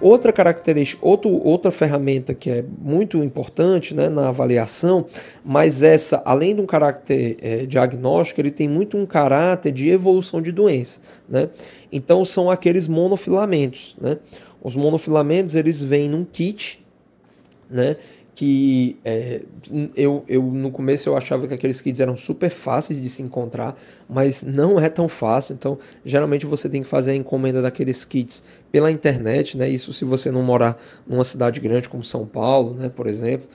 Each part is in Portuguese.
Outra característica, outro, outra ferramenta que é muito importante né, na avaliação, mas essa, além de um caráter é, diagnóstico, ele tem muito um caráter de evolução de doença. Né? Então são aqueles monofilamentos. Né? Os monofilamentos eles vêm num kit, né? Que é, eu, eu no começo eu achava que aqueles kits eram super fáceis de se encontrar, mas não é tão fácil. Então, geralmente você tem que fazer a encomenda daqueles kits pela internet, né? Isso se você não morar numa cidade grande como São Paulo, né, por exemplo.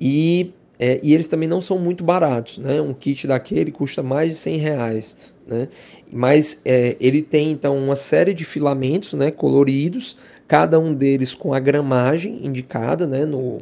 E, é, e eles também não são muito baratos, né? Um kit daquele custa mais de 100 reais, né? Mas é, ele tem então uma série de filamentos, né, coloridos, cada um deles com a gramagem indicada, né, no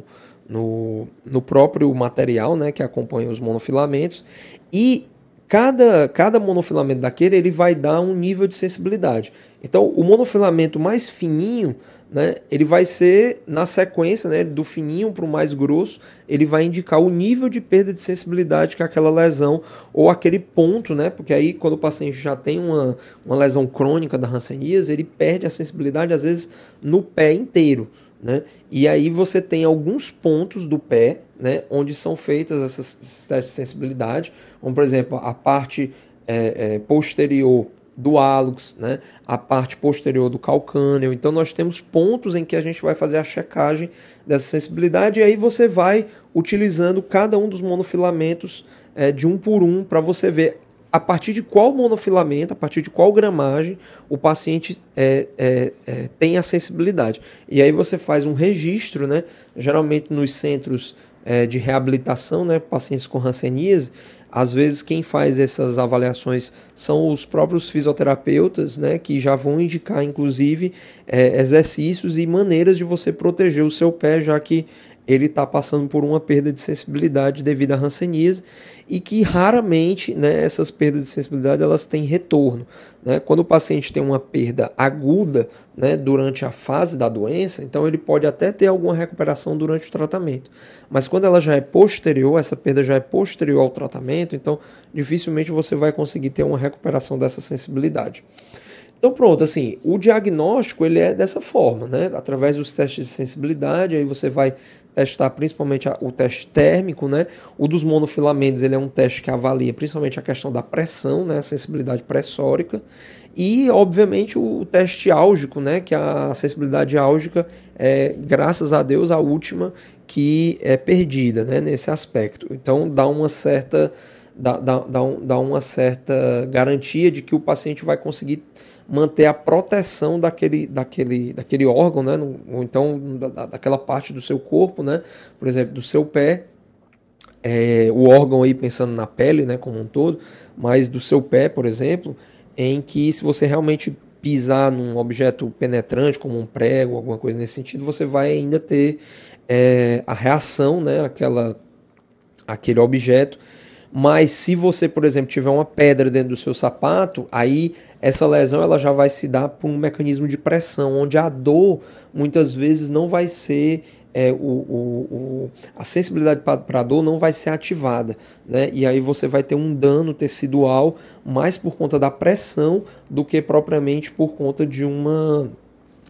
no, no próprio material né, que acompanha os monofilamentos e cada, cada monofilamento daquele ele vai dar um nível de sensibilidade. Então o monofilamento mais fininho, né, ele vai ser na sequência né, do fininho para o mais grosso, ele vai indicar o nível de perda de sensibilidade que aquela lesão ou aquele ponto, né, porque aí quando o paciente já tem uma, uma lesão crônica da hanseníase, ele perde a sensibilidade às vezes no pé inteiro. Né? E aí você tem alguns pontos do pé, né, onde são feitas essas, testes de sensibilidade, como por exemplo a parte é, é, posterior do hálux, né, a parte posterior do calcâneo. Então nós temos pontos em que a gente vai fazer a checagem dessa sensibilidade e aí você vai utilizando cada um dos monofilamentos é, de um por um para você ver a partir de qual monofilamento, a partir de qual gramagem o paciente é, é, é, tem a sensibilidade. E aí você faz um registro, né? geralmente nos centros é, de reabilitação, né? pacientes com hanseníase, às vezes quem faz essas avaliações são os próprios fisioterapeutas, né, que já vão indicar inclusive é, exercícios e maneiras de você proteger o seu pé, já que ele está passando por uma perda de sensibilidade devido à hanseníase e que raramente né, essas perdas de sensibilidade elas têm retorno. Né? Quando o paciente tem uma perda aguda né, durante a fase da doença, então ele pode até ter alguma recuperação durante o tratamento. Mas quando ela já é posterior, essa perda já é posterior ao tratamento, então dificilmente você vai conseguir ter uma recuperação dessa sensibilidade. Então pronto, assim, o diagnóstico ele é dessa forma, né? Através dos testes de sensibilidade, aí você vai testar principalmente o teste térmico, né? O dos monofilamentos, ele é um teste que avalia principalmente a questão da pressão, né? A sensibilidade pressórica. E, obviamente, o teste álgico, né? Que a sensibilidade álgica é, graças a Deus, a última que é perdida, né? Nesse aspecto. Então, dá uma certa... Dá, dá, dá, dá uma certa garantia de que o paciente vai conseguir manter a proteção daquele, daquele, daquele órgão, né? ou então da, daquela parte do seu corpo, né? por exemplo, do seu pé, é, o órgão aí pensando na pele né, como um todo, mas do seu pé, por exemplo, em que se você realmente pisar num objeto penetrante, como um prego, alguma coisa nesse sentido, você vai ainda ter é, a reação, né, aquela, aquele objeto mas se você, por exemplo, tiver uma pedra dentro do seu sapato, aí essa lesão ela já vai se dar por um mecanismo de pressão, onde a dor muitas vezes não vai ser é, o, o, o, a sensibilidade para a dor não vai ser ativada, né? E aí você vai ter um dano tecidual mais por conta da pressão do que propriamente por conta de uma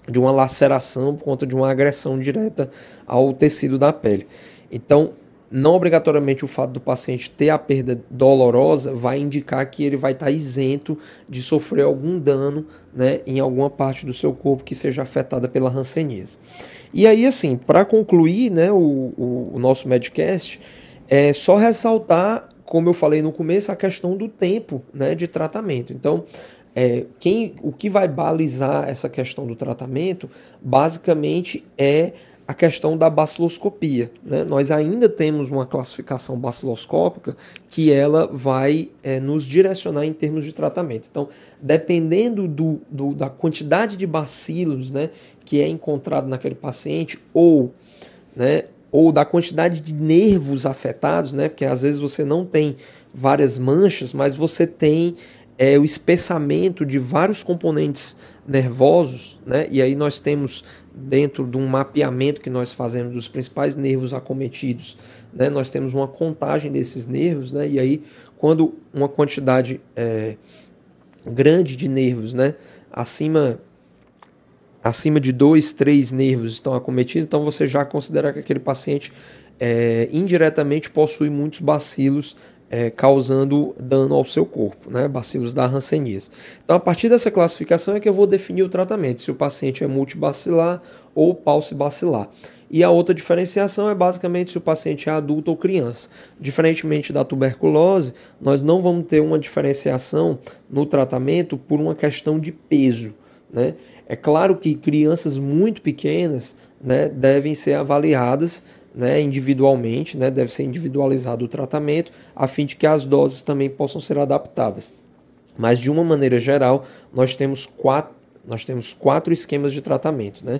de uma laceração, por conta de uma agressão direta ao tecido da pele. Então, não obrigatoriamente o fato do paciente ter a perda dolorosa vai indicar que ele vai estar isento de sofrer algum dano né, em alguma parte do seu corpo que seja afetada pela hanseníase. E aí, assim, para concluir né, o, o, o nosso Medcast, é só ressaltar, como eu falei no começo, a questão do tempo né, de tratamento. Então, é, quem, o que vai balizar essa questão do tratamento, basicamente, é a questão da baciloscopia. Né? Nós ainda temos uma classificação baciloscópica que ela vai é, nos direcionar em termos de tratamento. Então, dependendo do, do, da quantidade de bacilos né, que é encontrado naquele paciente ou, né, ou da quantidade de nervos afetados, né, porque às vezes você não tem várias manchas, mas você tem é, o espessamento de vários componentes nervosos, né? E aí nós temos dentro de um mapeamento que nós fazemos dos principais nervos acometidos, né? Nós temos uma contagem desses nervos, né? E aí quando uma quantidade é, grande de nervos, né? Acima acima de dois, três nervos estão acometidos, então você já considera que aquele paciente é, indiretamente possui muitos bacilos é, causando dano ao seu corpo, né? bacilos da hanseníase. Então, a partir dessa classificação é que eu vou definir o tratamento, se o paciente é multibacilar ou paucibacilar. E a outra diferenciação é basicamente se o paciente é adulto ou criança. Diferentemente da tuberculose, nós não vamos ter uma diferenciação no tratamento por uma questão de peso. Né? É claro que crianças muito pequenas né, devem ser avaliadas né, individualmente, né, deve ser individualizado o tratamento, a fim de que as doses também possam ser adaptadas. Mas de uma maneira geral, nós temos quatro, nós temos quatro esquemas de tratamento, né?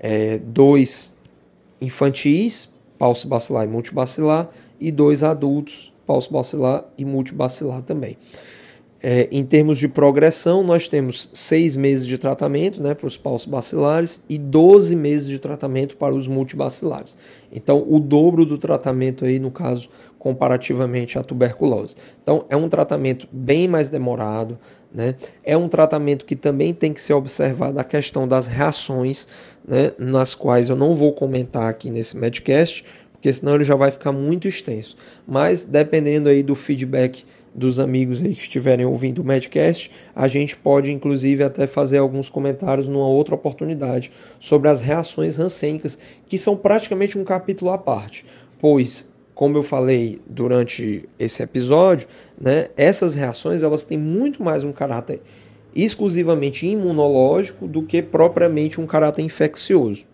É, dois infantis, bacilar e multibacilar, e dois adultos, bacilar e multibacilar também. É, em termos de progressão, nós temos seis meses de tratamento né, para os paus bacilares e 12 meses de tratamento para os multibacilares. Então, o dobro do tratamento aí, no caso, comparativamente à tuberculose. Então, é um tratamento bem mais demorado, né? é um tratamento que também tem que ser observado a questão das reações, né, nas quais eu não vou comentar aqui nesse medcast, porque senão ele já vai ficar muito extenso. Mas, dependendo aí do feedback dos amigos aí que estiverem ouvindo o Medcast, a gente pode inclusive até fazer alguns comentários numa outra oportunidade sobre as reações rancênicas, que são praticamente um capítulo à parte, pois como eu falei durante esse episódio, né, essas reações elas têm muito mais um caráter exclusivamente imunológico do que propriamente um caráter infeccioso.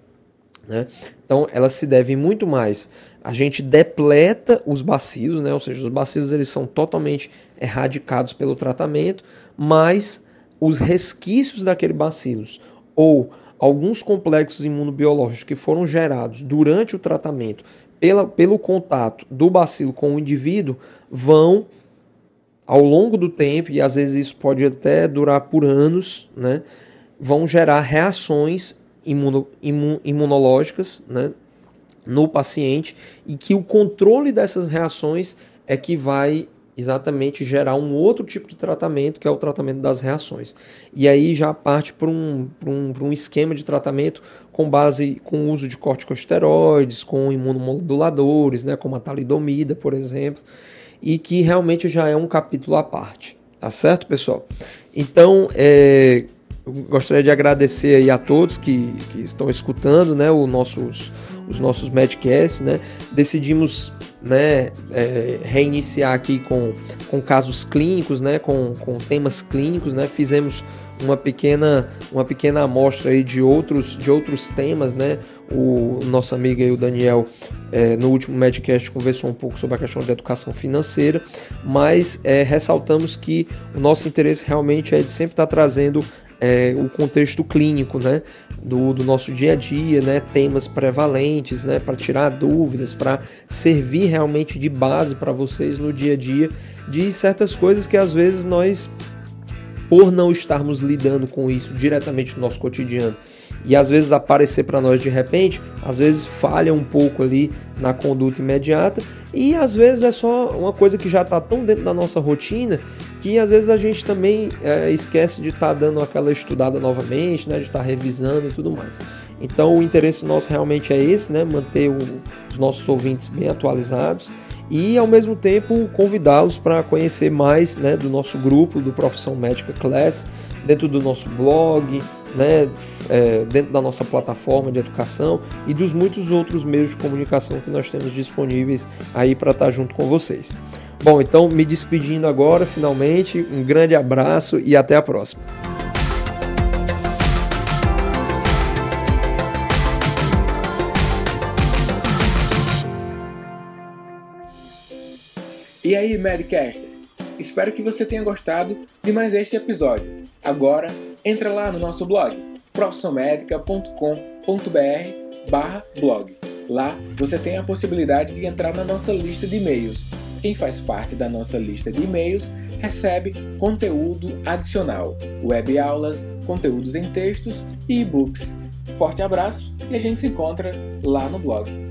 Né? Então, elas se devem muito mais a gente depleta os bacilos, né? ou seja, os bacilos eles são totalmente erradicados pelo tratamento, mas os resquícios daquele bacilos ou alguns complexos imunobiológicos que foram gerados durante o tratamento pela, pelo contato do bacilo com o indivíduo vão ao longo do tempo, e às vezes isso pode até durar por anos, né, vão gerar reações imuno, imun, imunológicas né, no paciente e que o controle dessas reações é que vai exatamente gerar um outro tipo de tratamento, que é o tratamento das reações. E aí já parte para um, um, um esquema de tratamento com base com o uso de corticosteroides, com imunomoduladores, né, como a talidomida, por exemplo, e que realmente já é um capítulo à parte. Tá certo, pessoal? Então, é, eu gostaria de agradecer aí a todos que, que estão escutando né, o nossos, os nossos Medcasts. Né? Decidimos né, é, reiniciar aqui com, com casos clínicos, né, com, com temas clínicos. Né? Fizemos uma pequena, uma pequena amostra aí de outros, de outros temas. Né? O nosso amigo aí, o Daniel, é, no último Medcast conversou um pouco sobre a questão da educação financeira, mas é, ressaltamos que o nosso interesse realmente é de sempre estar trazendo é, o contexto clínico né, do, do, nosso dia a dia, né, temas prevalentes, né, para tirar dúvidas, para servir realmente de base para vocês no dia a dia de certas coisas que às vezes nós, por não estarmos lidando com isso diretamente no nosso cotidiano, e às vezes aparecer para nós de repente, às vezes falha um pouco ali na conduta imediata e às vezes é só uma coisa que já está tão dentro da nossa rotina que às vezes a gente também é, esquece de estar tá dando aquela estudada novamente, né, de estar tá revisando e tudo mais. Então o interesse nosso realmente é esse, né, manter o, os nossos ouvintes bem atualizados e ao mesmo tempo convidá-los para conhecer mais né, do nosso grupo do Profissão Médica Class, dentro do nosso blog, né, é, dentro da nossa plataforma de educação e dos muitos outros meios de comunicação que nós temos disponíveis aí para estar tá junto com vocês. Bom, então me despedindo agora, finalmente. Um grande abraço e até a próxima. E aí, Medcaster? Espero que você tenha gostado de mais este episódio. Agora, entra lá no nosso blog, profissionmedica.com.br barra blog. Lá você tem a possibilidade de entrar na nossa lista de e-mails quem faz parte da nossa lista de e-mails recebe conteúdo adicional, web aulas, conteúdos em textos e e-books. Forte abraço e a gente se encontra lá no blog.